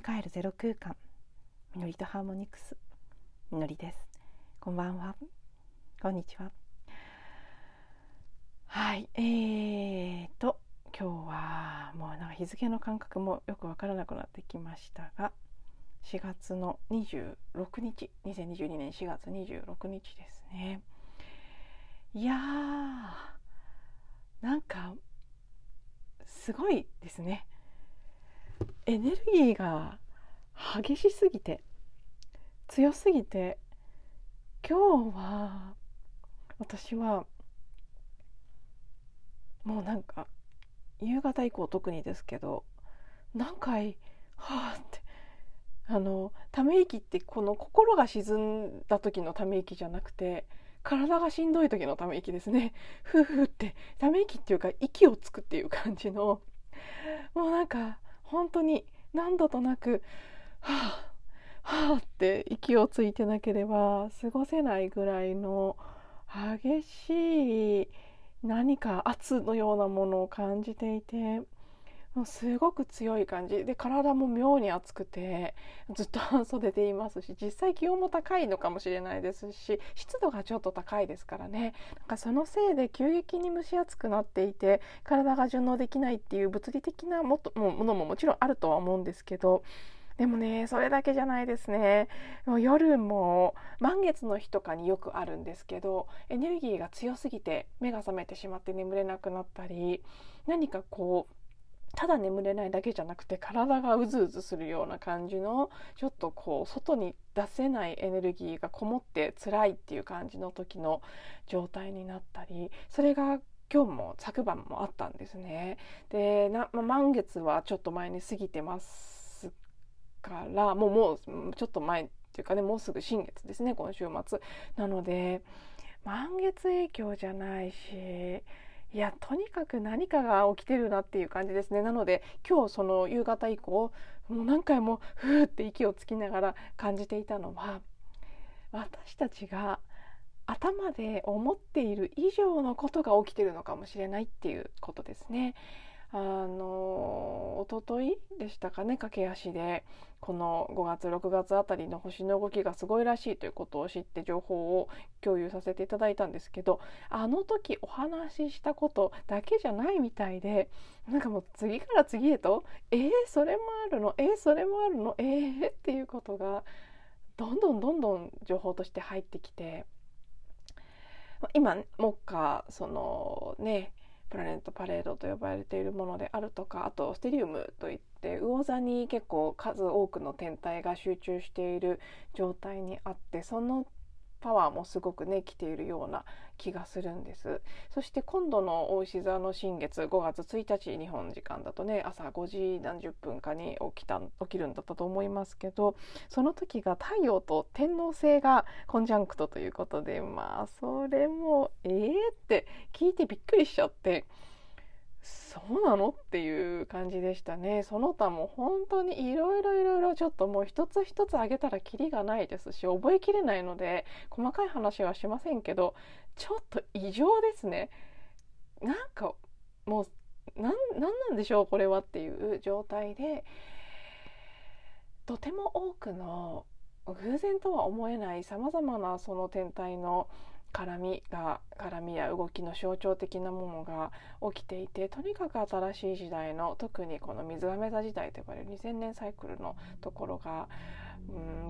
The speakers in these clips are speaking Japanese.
に帰るゼロ空間。みのりとハーモニクス。みのりです。こんばんは。こんにちは。はい。えーと今日はもうなんか日付の感覚もよくわからなくなってきましたが4月の26日。2022年4月26日ですね。いやーなんかすごいですね。エネルギーが激しすぎて強すぎて今日は私はもうなんか夕方以降特にですけど何回はあってあのため息ってこの心が沈んだ時のため息じゃなくて体がしんどい時のため息ですね。ふうふうってため息っていうか息をつくっていう感じのもうなんか本当に何度となくはあはあって息をついてなければ過ごせないぐらいの激しい何か圧のようなものを感じていてもうすごく強い感じ。で体も妙に熱くてずっと半袖でいますし実際気温も高いのかもしれないですし湿度がちょっと高いですからね。なんかそのせいで急激に蒸し暑くなっていて体が順応できないっていう物理的なもっとものももちろんあるとは思うんですけどでもねそれだけじゃないですね。もう夜も満月の日とかによくあるんですけどエネルギーが強すぎて目が覚めてしまって眠れなくなったり何かこうただ眠れないだけじゃなくて体がうずうずするような感じのちょっとこう外に出せないエネルギーがこもって辛いっていう感じの時の状態になったりそれが今日も昨晩もあったんですね。でな、ま満月はちょっと前に過ぎてますからもうもうちょっと前っていうかねもうすぐ新月ですね今週末。なので満月影響じゃないしいやとにかく何かが起きてるなっていう感じですねなので今日その夕方以降もう何回もふーって息をつきながら感じていたのは私たちが頭で思っている以上のことが起きてるのかもしれないっていうことですね。あの一昨日でしたかね駆け足でこの5月6月あたりの星の動きがすごいらしいということを知って情報を共有させていただいたんですけどあの時お話ししたことだけじゃないみたいでなんかもう次から次へと「えー、それもあるのえー、それもあるのえー」っていうことがどんどんどんどん情報として入ってきて今目下そのねプラネットパレードと呼ばれているものであるとかあとステリウムといって魚座に結構数多くの天体が集中している状態にあってそのパワーもすごくね来ているような気がするんです。そして今度の大牛座の新月5月1日日本時間だとね朝5時何十分かに起きた起きるんだったと思いますけどその時が太陽と天王星がコンジャンクトということでまあそれもええー、って聞いてびっくりしちゃってそうなの？っていう感じでしたね。その他も本当にいろいろいろいろちょっともう一つ一つ挙げたらキリがないですし覚えきれないので細かい話はしませんけどちょっと異常ですね。なんかもうなんなんでしょうこれはっていう状態でとても多くの偶然とは思えないさまざまなその天体の絡みが絡みや動きの象徴的なものが起きていてとにかく新しい時代の特にこの水亀座時代と呼ばれる2000年サイクルのところが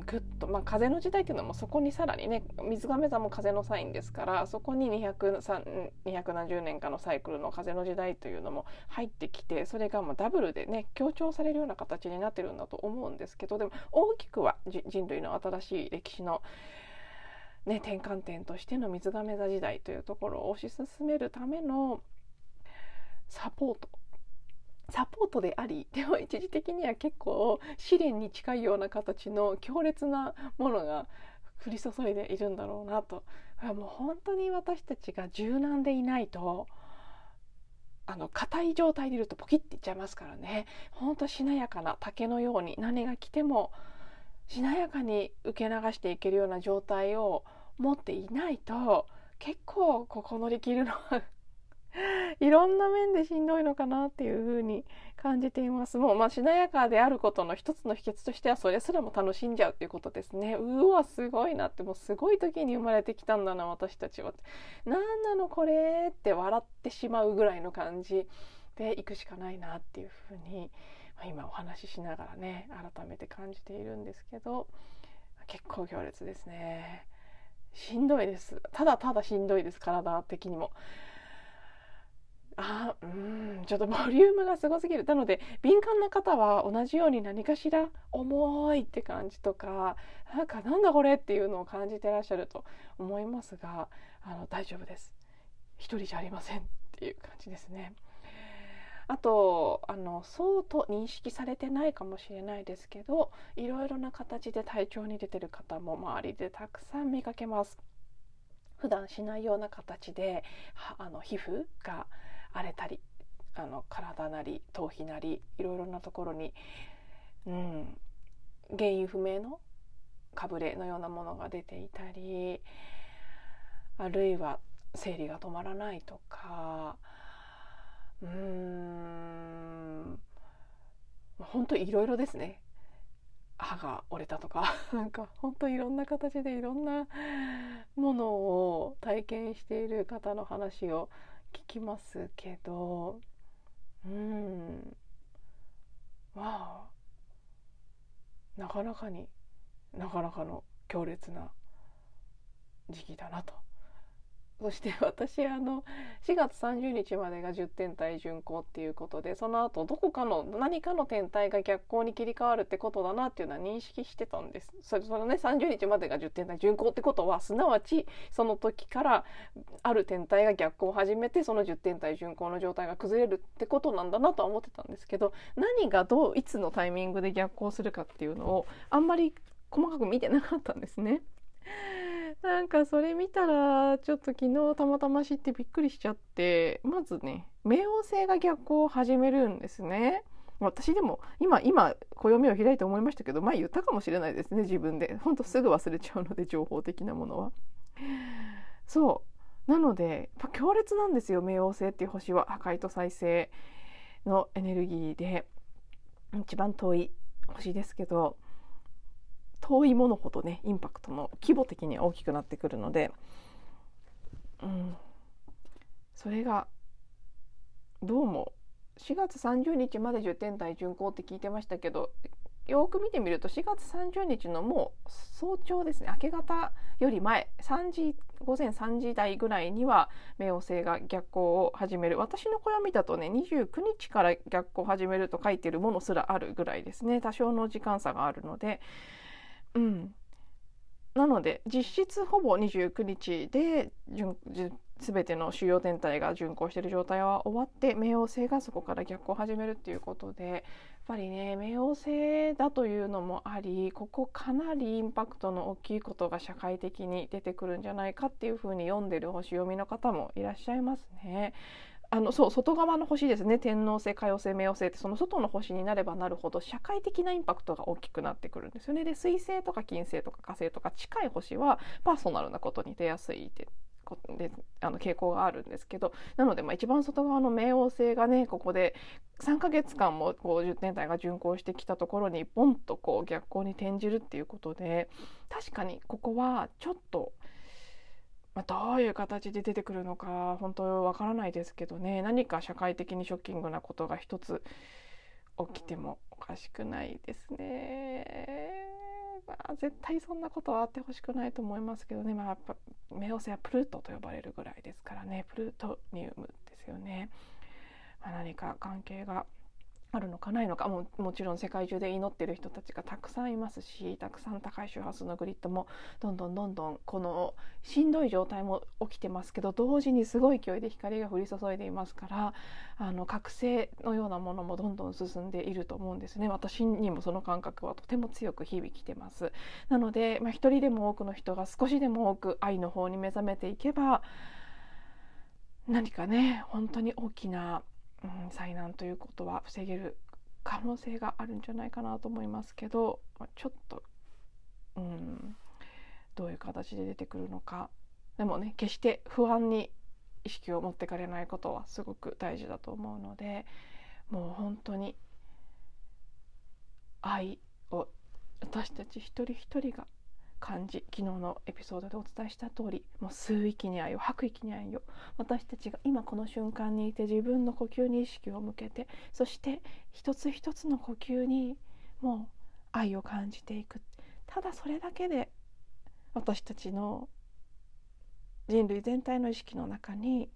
ぐっと、まあ、風の時代っていうのもそこにさらにね水亀座も風のサインですからそこに200年かのサイクルの風の時代というのも入ってきてそれがもうダブルでね強調されるような形になってるんだと思うんですけどでも大きくは人類の新しい歴史のね、転換点としての水亀座時代というところを推し進めるためのサポート。サポートでありでも一時的には結構試練に近いような形の強烈なものが降り注いでいるんだろうなと。もう本当に私たちが柔軟でいないとあの硬い状態でいるとポキッていっちゃいますからね。ほんとしなやかな竹のように何が来てもしなやかに受け流していけるような状態を持っていないと結構ここ乗り切るのは いろんな面でしんどいのかなっていうふうに感じています。もうまあしなやかであることの一つの秘訣としてはそれすらも楽しんじゃうっていうことですね。うわすごいなってもうすごい時に生まれてきたんだな私たちは。何なのこれって笑ってしまうぐらいの感じで行くしかないなっていうふうに、まあ、今お話ししながらね改めて感じているんですけど結構行列ですね。しんどいです。ただただしんどいです体的にも。あうんちょっとボリュームがすごすぎる。なので敏感な方は同じように何かしら重いって感じとかなんかなんだこれっていうのを感じてらっしゃると思いますがあの大丈夫です。一人じゃありませんっていう感じですね。あとあのそうと認識されてないかもしれないですけどいろいろな形で体調に出てる方も周りでたくさん見かけます。普段しないような形であの皮膚が荒れたりあの体なり頭皮なりいろいろなところに、うん、原因不明のかぶれのようなものが出ていたりあるいは生理が止まらないとかうーん。本当いろいろですね。歯が折れたとか。なんか本当いろんな形でいろんなものを体験している方の話を聞きますけど。うん。まあ。なかなかになかなかの強烈な時期だなと。そして 私あの4月30日までが10天体巡行っていうことでその後どこかの何かの天体が逆行に切り替わるってことだなっていうのは認識してたんです。それそのね30日までが10天体巡行ってことはすなわちその時からある天体が逆行を始めてその10天体巡行の状態が崩れるってことなんだなとは思ってたんですけど何がどういつのタイミングで逆行するかっていうのをあんまり細かく見てなかったんですね。なんかそれ見たらちょっと昨日たまたま知ってびっくりしちゃってまずね冥王星が逆行を始めるんですね。私でも今今暦を開いて思いましたけど前言ったかもしれないですね自分で。ほんとすぐ忘れちゃうので情報的なものは。そう。なのでやっぱ強烈なんですよ冥王星っていう星は。破壊と再生のエネルギーで。一番遠い星ですけど。遠いものほどねインパクトの規模的に大きくなってくるので、うん、それがどうも4月30日まで10天体巡行って聞いてましたけどよく見てみると4月30日のもう早朝ですね。明け方より前3時午前3時台ぐらいには冥王星が逆行を始める。私の暦だとね29日から逆行を始めると書いてるものすらあるぐらいですね。多少の時間差があるので。うん、なので実質ほぼ29日で全ての主要天体が巡行している状態は終わって冥王星がそこから逆行を始めるっていうことでやっぱりね冥王星だというのもありここかなりインパクトの大きいことが社会的に出てくるんじゃないかっていうふうに読んでる星読みの方もいらっしゃいますね。あのそう外側の星ですね天王星海王星冥王星ってその外の星になればなるほど社会的なインパクトが大きくなってくるんですよね。で水星とか金星とか火星とか近い星はパーソナルなことに出やすいってであの傾向があるんですけどなのでまあ一番外側の冥王星がねここで3ヶ月間もこう10天体が巡行してきたところにボンとこう逆行に転じるっていうことで確かにここはちょっとまあ、どういう形で出てくるのか本当わからないですけどね何か社会的にショッキングなことが一つ起きてもおかしくないですね。まあ、絶対そんなことはあってほしくないと思いますけどね、まあ、やっぱ冥王星はプルートと呼ばれるぐらいですからねプルートニウムですよね。まあ、何か関係があるのかないのかももちろん世界中で祈ってる人たちがたくさんいますしたくさん高い周波数のグリッドもどんどんどんどんこのしんどい状態も起きてますけど同時にすごい勢いで光が降り注いでいますからあの覚醒のようなものもどんどん進んでいると思うんですね。私にもその感覚はとても強く響きてます。なので、まあ、一人でも多くの人が少しでも多く愛の方に目覚めていけば何かね本当に大きなうん、災難ということは防げる可能性があるんじゃないかなと思いますけど、ま、ちょっと、うん、どういう形で出てくるのか。でもね決して不安に意識を持ってかれないことはすごく大事だと思うのでもう本当に愛を私たち一人一人が感じ昨日のエピソードでお伝えした通りもう吸う息に愛を吐く息に愛を私たちが今この瞬間にいて自分の呼吸に意識を向けてそして一つ一つの呼吸にもう愛を感じていく。ただそれだけで私たちの人類全体の意識の中に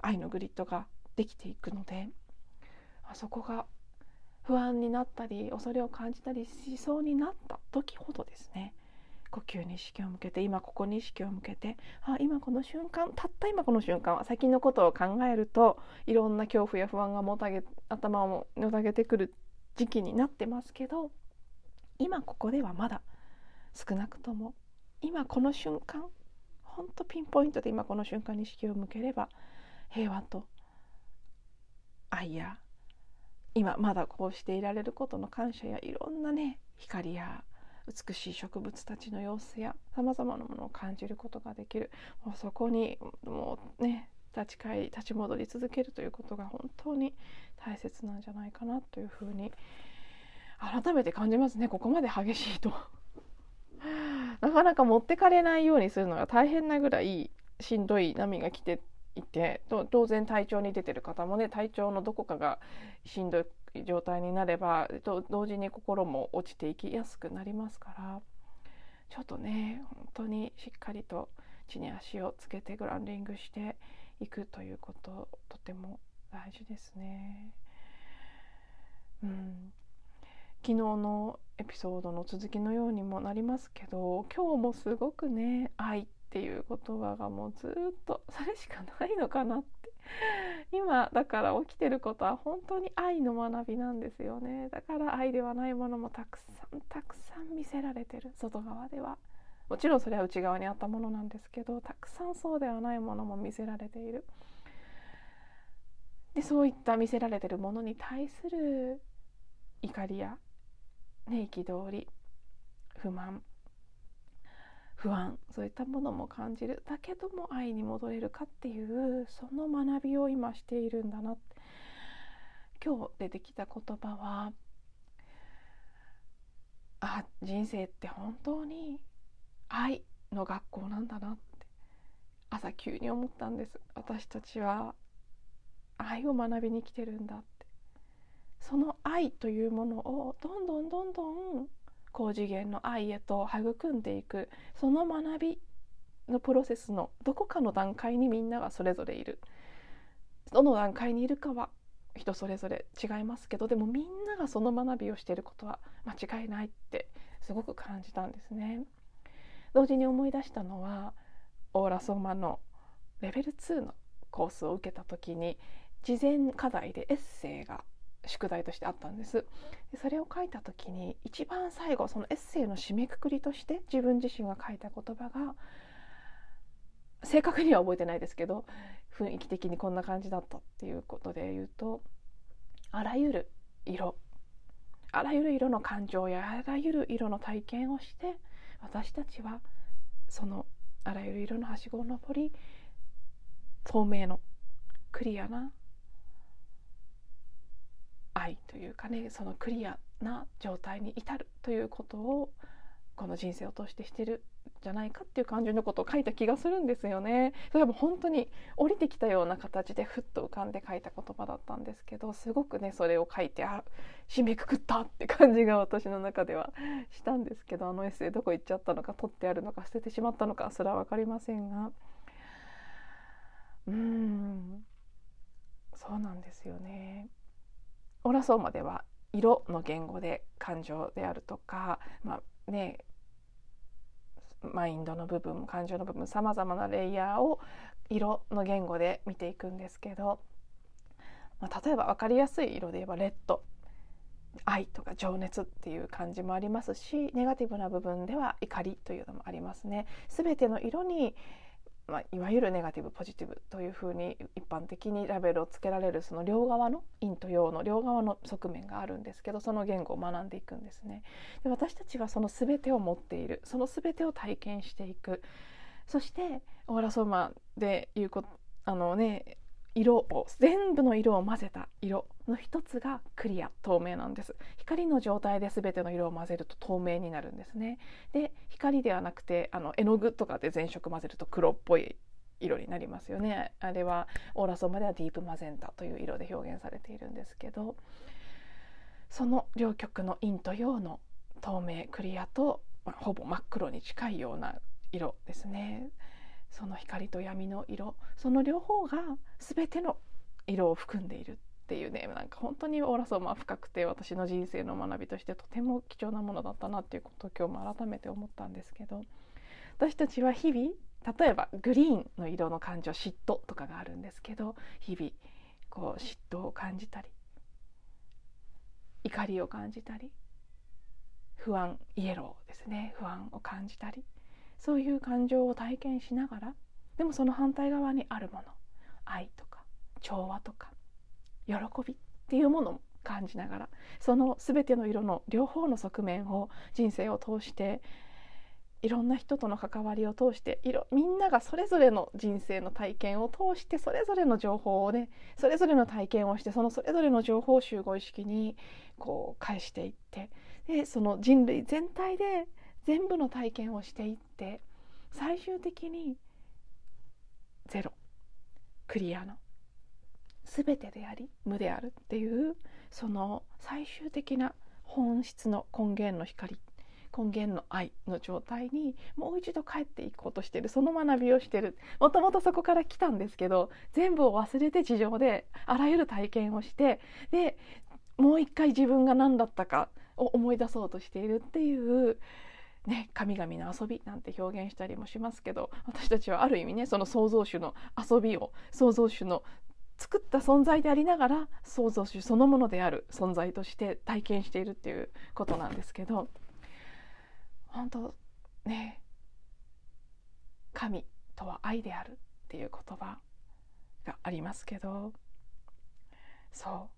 愛のグリッドができていくのであそこが不安になったり恐れを感じたりしそうになった時ほどですね。呼吸に意識を向けて今ここに意識を向けてあ今この瞬間たった今この瞬間は先のことを考えるといろんな恐怖や不安がもたげ頭をもたげてくる時期になってますけど今ここではまだ少なくとも今この瞬間ほんとピンポイントで今この瞬間に意識を向ければ平和と愛や今まだこうしていられることの感謝やいろんなね光や美しい植物たちの様子やさまざまなものを感じることができる。もうそこにもうね立ち返り立ち戻り続けるということが本当に大切なんじゃないかなというふうに改めて感じますね。ここまで激しいと。なかなか持ってかれないようにするのが大変なぐらいしんどい波が来ていて当然体調に出てる方もね体調のどこかがしんどい。状態になれば同時に心も落ちていきやすくなりますからちょっとね本当にしっかりと地に足をつけてグランディングしていくということとても大事ですね。うん、昨日のエピソードの続きのようにもなりますけど今日もすごくね愛っていう言葉がもうずっとそれしかないのかなって 今だから起きてることは本当に愛の学びなんですよね。だから愛ではないものもたくさんたくさん見せられてる外側では。もちろんそれは内側にあったものなんですけどたくさんそうではないものも見せられている。でそういった見せられてるものに対する怒りやね憤り不満不安。そういったものも感じる。だけども愛に戻れるかっていうその学びを今しているんだな。って今日出てきた言葉はあ人生って本当に愛の学校なんだなって朝急に思ったんです。私たちは愛を学びに来てるんだって。その愛というものをどんどんどんどん高次元の愛へと育んでいくその学びのプロセスのどこかの段階にみんながそれぞれいるどの段階にいるかは人それぞれ違いますけどでもみんながその学びをしていることは間違いないってすごく感じたんですね。同時に思い出したのはオーラソーマのレベル2のコースを受けた時に事前課題でエッセイが宿題としてあったんです。でそれを書いた時に一番最後そのエッセイの締めくくりとして自分自身が書いた言葉が正確には覚えてないですけど雰囲気的にこんな感じだったっていうことで言うとあらゆる色あらゆる色の感情やあらゆる色の体験をして私たちはそのあらゆる色のはしごを登り透明のクリアな愛というかねそのクリアな状態に至るということをこの人生を通してしてるじゃないかっていう感じのことを書いた気がするんですよね。それはもう本当に降りてきたような形でふっと浮かんで書いた言葉だったんですけどすごくねそれを書いてあ締めくくったって感じが私の中ではしたんですけどあのエッセイどこ行っちゃったのか取ってあるのか捨ててしまったのかそれは分かりませんがうーんそうなんですよね。オラソーマでは色の言語で感情であるとか、まあね、マインドの部分感情の部分さまざまなレイヤーを色の言語で見ていくんですけど、まあ、例えば分かりやすい色で言えばレッド愛とか情熱っていう感じもありますしネガティブな部分では怒りというのもありますね。全ての色にまあ、いわゆるネガティブポジティブというふうに一般的にラベルをつけられるその両側の陰と陽の両側の側面があるんですけどその言語を学んでいくんですね。で私たちはその全てを持っているその全てを体験していくそしてオーラソーマでいうこあのね色を全部の色を混ぜた色の一つがクリア透明なんです。光の状態で全ての色を混ぜると透明になるんですね。で光ではなくてあの絵の具とかで全色混ぜると黒っぽい色になりますよね。あれはオーラソーマではディープマゼンタという色で表現されているんですけどその両極の陰と陽の透明クリアと、まあ、ほぼ真っ黒に近いような色ですね。その光と闇の色その両方が全ての色を含んでいる。っていうねなんか本当にオーラソーマ深くて私の人生の学びとしてとても貴重なものだったなっていうことを今日も改めて思ったんですけど私たちは日々例えばグリーンの色の感情嫉妬とかがあるんですけど日々こう嫉妬を感じたり怒りを感じたり不安イエローですね。不安を感じたりそういう感情を体験しながらでもその反対側にあるもの愛とか調和とか喜びっていうものも感じながらその全ての色の両方の側面を人生を通していろんな人との関わりを通していろみんながそれぞれの人生の体験を通してそれぞれの情報をねそれぞれの体験をしてそのそれぞれの情報集合意識にこう返していってでその人類全体で全部の体験をしていって最終的にゼロ。クリアの全てであり無であるっていうその最終的な本質の根源の光根源の愛の状態にもう一度帰っていこうとしてるその学びをしてる。もともとそこから来たんですけど全部を忘れて地上であらゆる体験をしてでもう一回自分が何だったかを思い出そうとしているっていうね、神々の遊びなんて表現したりもしますけど私たちはある意味ねその創造主の遊びを創造主の作った存在でありながら創造主そのものである存在として体験しているっていうことなんですけど本当ね神とは愛であるっていう言葉がありますけどそう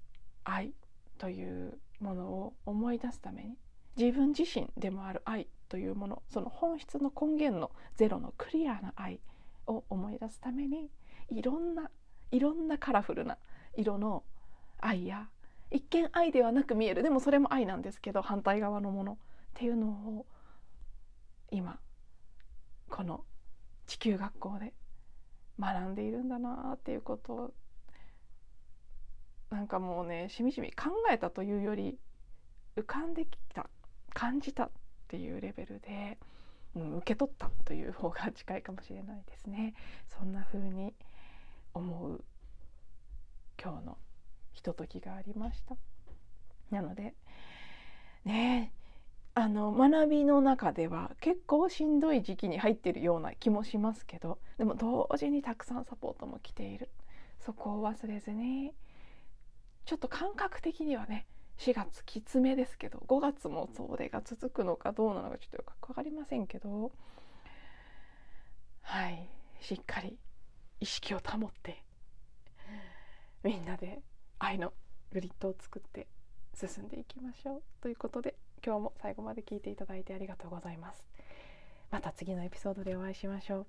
愛というものを思い出すために自分自身でもある愛というものその本質の根源のゼロのクリアな愛を思い出すためにいろんないろんなカラフルな色の愛や一見愛ではなく見えるでもそれも愛なんですけど反対側のものっていうのを今この地球学校で学んでいるんだなっていうことをなんかもうねしみじみ考えたというより浮かんできた感じたっていうレベルで、うん、受け取ったという方が近いかもしれないですね。そんな風に思う今日のひとときがありました。なのでねあの学びの中では結構しんどい時期に入ってるような気もしますけどでも同時にたくさんサポートも来ているそこを忘れずにちょっと感覚的にはね4月きつめですけど5月もそれが続くのかどうなのかちょっとよく分かりませんけどはいしっかり意識を保ってみんなで愛のグリッドを作って進んでいきましょうということで今日も最後まで聞いていただいてありがとうございます。また次のエピソードでお会いしましょう。